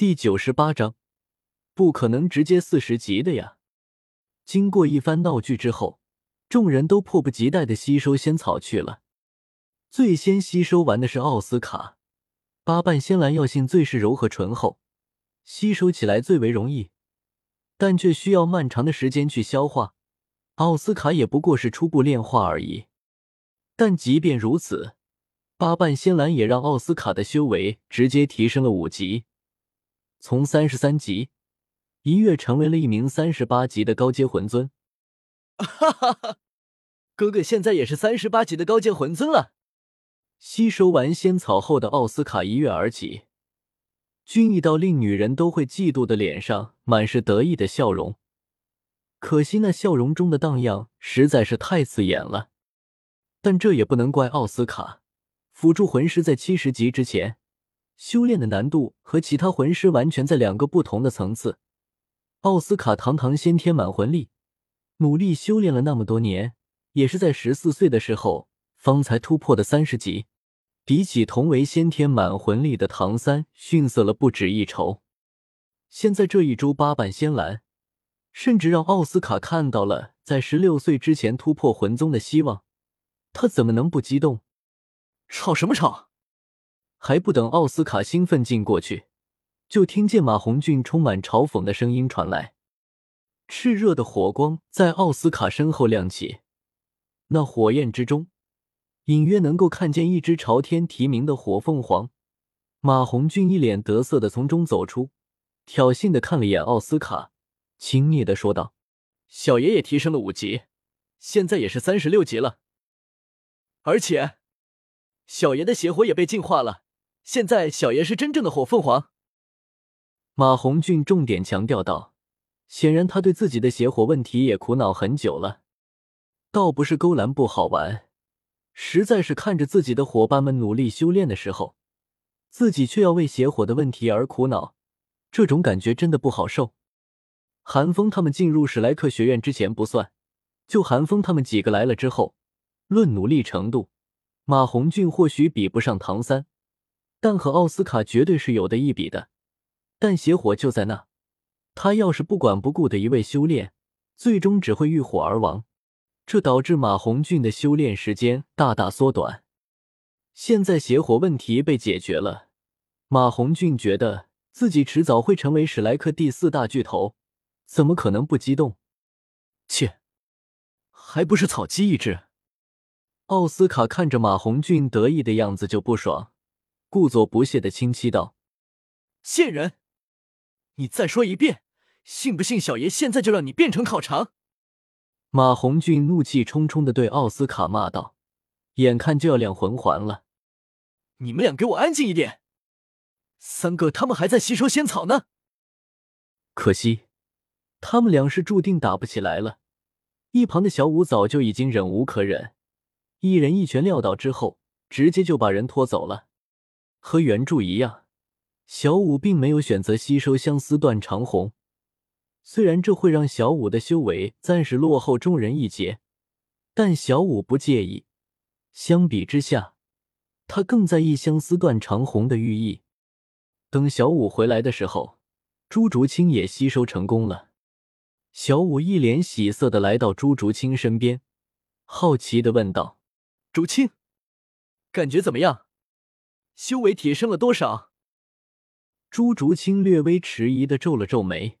第九十八章，不可能直接四十级的呀！经过一番闹剧之后，众人都迫不及待的吸收仙草去了。最先吸收完的是奥斯卡，八瓣仙兰药性最是柔和醇厚，吸收起来最为容易，但却需要漫长的时间去消化。奥斯卡也不过是初步炼化而已，但即便如此。八瓣仙兰也让奥斯卡的修为直接提升了五级，从三十三级一跃成为了一名三十八级的高阶魂尊。哈哈哈，哥哥现在也是三十八级的高阶魂尊了。吸收完仙草后的奥斯卡一跃而起，俊逸到令女人都会嫉妒的脸上满是得意的笑容。可惜那笑容中的荡漾实在是太刺眼了，但这也不能怪奥斯卡。辅助魂师在七十级之前，修炼的难度和其他魂师完全在两个不同的层次。奥斯卡堂堂先天满魂力，努力修炼了那么多年，也是在十四岁的时候方才突破的三十级，比起同为先天满魂力的唐三逊色了不止一筹。现在这一株八瓣仙兰，甚至让奥斯卡看到了在十六岁之前突破魂宗的希望，他怎么能不激动？吵什么吵！还不等奥斯卡兴奋劲过去，就听见马红俊充满嘲讽的声音传来。炽热的火光在奥斯卡身后亮起，那火焰之中，隐约能够看见一只朝天啼鸣的火凤凰。马红俊一脸得瑟的从中走出，挑衅的看了一眼奥斯卡，轻蔑的说道：“小爷也提升了五级，现在也是三十六级了，而且……”小爷的邪火也被净化了，现在小爷是真正的火凤凰。马红俊重点强调道：“显然他对自己的邪火问题也苦恼很久了。倒不是勾栏不好玩，实在是看着自己的伙伴们努力修炼的时候，自己却要为邪火的问题而苦恼，这种感觉真的不好受。韩风他们进入史莱克学院之前不算，就韩风他们几个来了之后，论努力程度。”马红俊或许比不上唐三，但和奥斯卡绝对是有的一比的。但邪火就在那，他要是不管不顾的一味修炼，最终只会遇火而亡，这导致马红俊的修炼时间大大缩短。现在邪火问题被解决了，马红俊觉得自己迟早会成为史莱克第四大巨头，怎么可能不激动？切，还不是草鸡一只！奥斯卡看着马红俊得意的样子就不爽，故作不屑的轻欺道：“贱人，你再说一遍，信不信小爷现在就让你变成烤肠？”马红俊怒气冲冲的对奥斯卡骂道，眼看就要两魂环了：“你们俩给我安静一点！三哥他们还在吸收仙草呢。”可惜，他们俩是注定打不起来了。一旁的小五早就已经忍无可忍。一人一拳撂倒之后，直接就把人拖走了。和原著一样，小五并没有选择吸收相思断肠红。虽然这会让小五的修为暂时落后众人一截，但小五不介意。相比之下，他更在意相思断肠红的寓意。等小五回来的时候，朱竹清也吸收成功了。小五一脸喜色的来到朱竹清身边，好奇的问道。竹青，感觉怎么样？修为提升了多少？朱竹清略微迟疑的皱了皱眉，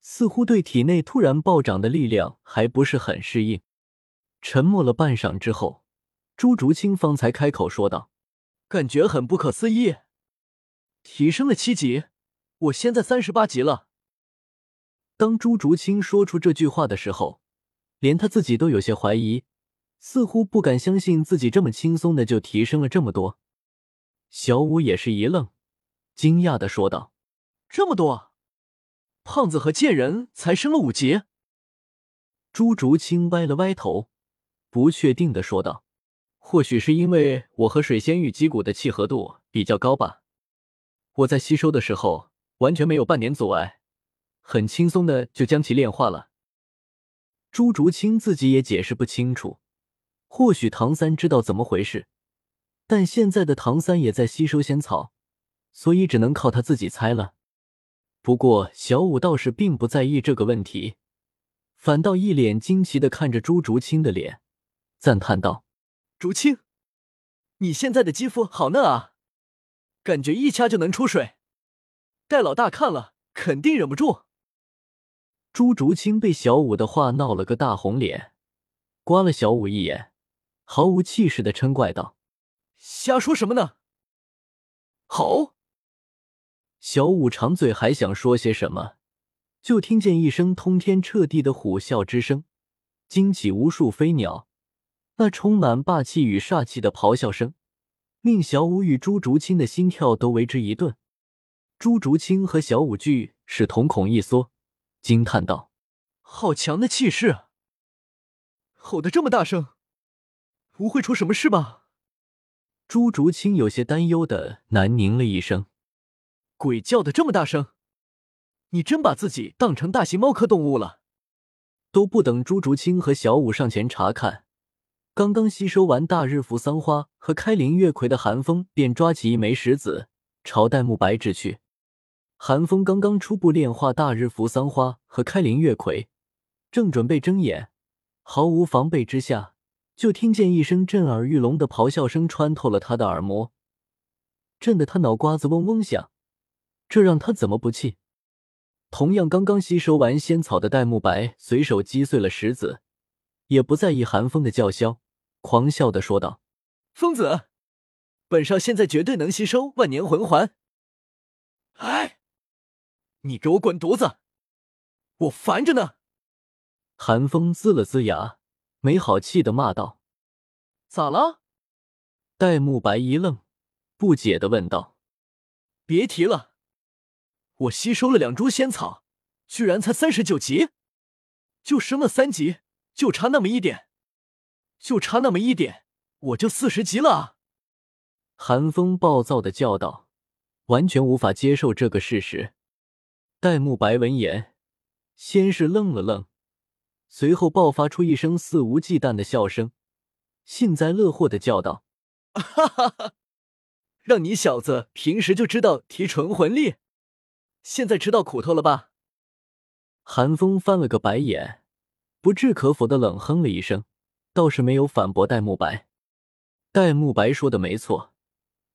似乎对体内突然暴涨的力量还不是很适应。沉默了半晌之后，朱竹清方才开口说道：“感觉很不可思议，提升了七级，我现在三十八级了。”当朱竹清说出这句话的时候，连他自己都有些怀疑。似乎不敢相信自己这么轻松的就提升了这么多，小五也是一愣，惊讶的说道：“这么多？胖子和贱人才升了五级？”朱竹清歪了歪头，不确定的说道：“或许是因为我和水仙玉脊骨的契合度比较高吧，我在吸收的时候完全没有半点阻碍，很轻松的就将其炼化了。”朱竹清自己也解释不清楚。或许唐三知道怎么回事，但现在的唐三也在吸收仙草，所以只能靠他自己猜了。不过小五倒是并不在意这个问题，反倒一脸惊奇的看着朱竹清的脸，赞叹道：“竹清，你现在的肌肤好嫩啊，感觉一掐就能出水。戴老大看了肯定忍不住。”朱竹清被小五的话闹了个大红脸，刮了小五一眼，毫无气势的嗔怪道：“瞎说什么呢？”好。小五长嘴还想说些什么，就听见一声通天彻地的虎啸之声，惊起无数飞鸟。那充满霸气与煞气的咆哮声，令小五与朱竹清的心跳都为之一顿。朱竹清和小五俱是瞳孔一缩。惊叹道：“好强的气势！吼得这么大声，不会出什么事吧？”朱竹清有些担忧的喃宁了一声：“鬼叫的这么大声，你真把自己当成大型猫科动物了？”都不等朱竹清和小五上前查看，刚刚吸收完大日扶桑花和开灵月葵的寒风便抓起一枚石子朝戴沐白掷去。寒风刚刚初步炼化大日扶桑花和开灵月葵，正准备睁眼，毫无防备之下，就听见一声震耳欲聋的咆哮声穿透了他的耳膜，震得他脑瓜子嗡嗡响。这让他怎么不气？同样刚刚吸收完仙草的戴沐白随手击碎了石子，也不在意寒风的叫嚣，狂笑的说道：“疯子，本少现在绝对能吸收万年魂环！”哎。你给我滚犊子！我烦着呢。寒风呲了呲牙，没好气的骂道：“咋了？”戴沐白一愣，不解的问道：“别提了，我吸收了两株仙草，居然才三十九级，就升了三级，就差那么一点，就差那么一点，我就四十级了！”寒风暴躁的叫道，完全无法接受这个事实。戴沐白闻言，先是愣了愣，随后爆发出一声肆无忌惮的笑声，幸灾乐祸的叫道：“哈哈哈！让你小子平时就知道提纯魂力，现在吃到苦头了吧？”寒风翻了个白眼，不置可否的冷哼了一声，倒是没有反驳戴沐白。戴沐白说的没错，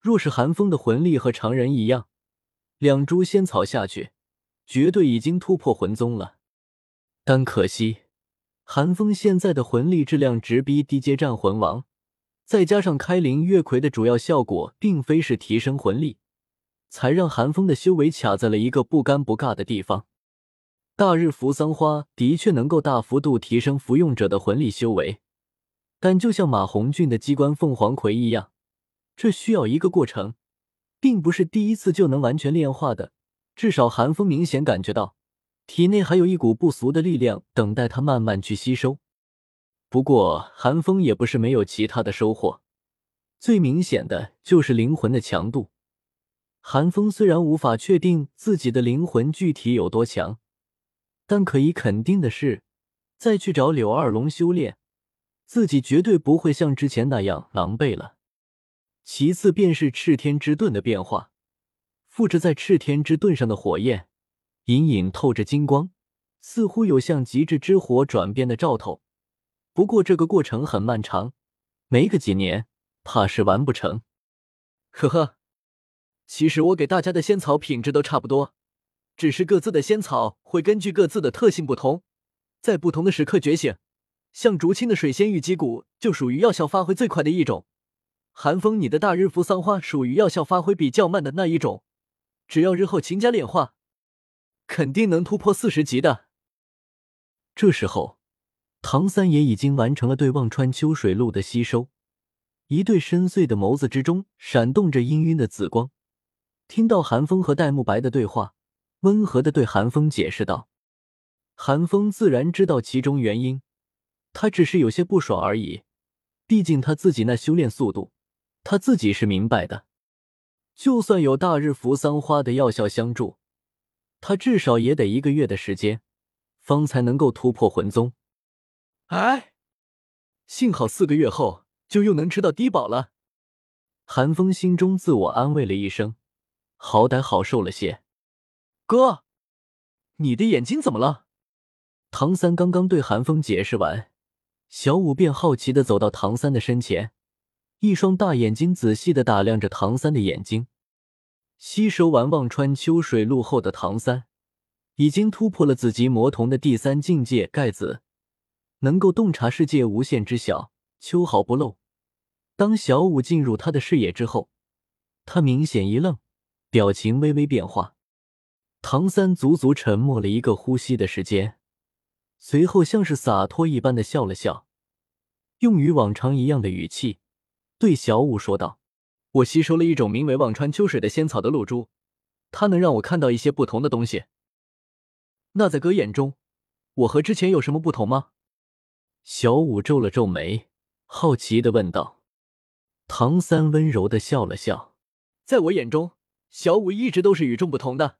若是寒风的魂力和常人一样，两株仙草下去。绝对已经突破魂宗了，但可惜寒风现在的魂力质量直逼低阶战魂王，再加上开灵月葵的主要效果并非是提升魂力，才让寒风的修为卡在了一个不尴不尬的地方。大日扶桑花的确能够大幅度提升服用者的魂力修为，但就像马红俊的机关凤凰葵一样，这需要一个过程，并不是第一次就能完全炼化的。至少寒风明显感觉到，体内还有一股不俗的力量等待他慢慢去吸收。不过寒风也不是没有其他的收获，最明显的就是灵魂的强度。寒风虽然无法确定自己的灵魂具体有多强，但可以肯定的是，再去找柳二龙修炼，自己绝对不会像之前那样狼狈了。其次便是赤天之盾的变化。附着在赤天之盾上的火焰，隐隐透着金光，似乎有向极致之火转变的兆头。不过这个过程很漫长，没个几年，怕是完不成。呵呵，其实我给大家的仙草品质都差不多，只是各自的仙草会根据各自的特性不同，在不同的时刻觉醒。像竹青的水仙玉肌骨就属于药效发挥最快的一种，寒风你的大日扶桑花属于药效发挥比较慢的那一种。只要日后勤加炼化，肯定能突破四十级的。这时候，唐三爷已经完成了对忘川秋水露的吸收，一对深邃的眸子之中闪动着氤氲的紫光。听到寒风和戴沐白的对话，温和的对寒风解释道：“寒风自然知道其中原因，他只是有些不爽而已。毕竟他自己那修炼速度，他自己是明白的。”就算有大日扶桑花的药效相助，他至少也得一个月的时间，方才能够突破魂宗。哎，幸好四个月后就又能吃到低保了。寒风心中自我安慰了一声，好歹好受了些。哥，你的眼睛怎么了？唐三刚刚对韩风解释完，小五便好奇的走到唐三的身前，一双大眼睛仔细的打量着唐三的眼睛。吸收完忘川秋水露后的唐三，已经突破了紫极魔瞳的第三境界盖子，能够洞察世界无限之小，秋毫不漏。当小舞进入他的视野之后，他明显一愣，表情微微变化。唐三足足沉默了一个呼吸的时间。随后，像是洒脱一般的笑了笑，用与往常一样的语气对小舞说道：“我吸收了一种名为忘川秋水的仙草的露珠，它能让我看到一些不同的东西。那在哥眼中，我和之前有什么不同吗？”小五皱了皱眉，好奇的问道。唐三温柔的笑了笑：“在我眼中，小五一直都是与众不同的。”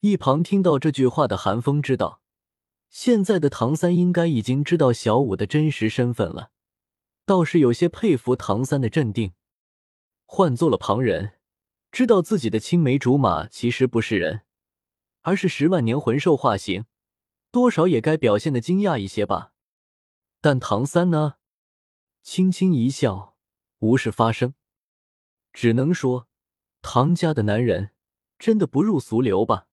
一旁听到这句话的韩风知道。现在的唐三应该已经知道小五的真实身份了，倒是有些佩服唐三的镇定。换做了旁人，知道自己的青梅竹马其实不是人，而是十万年魂兽化形，多少也该表现的惊讶一些吧。但唐三呢，轻轻一笑，无事发生。只能说，唐家的男人真的不入俗流吧。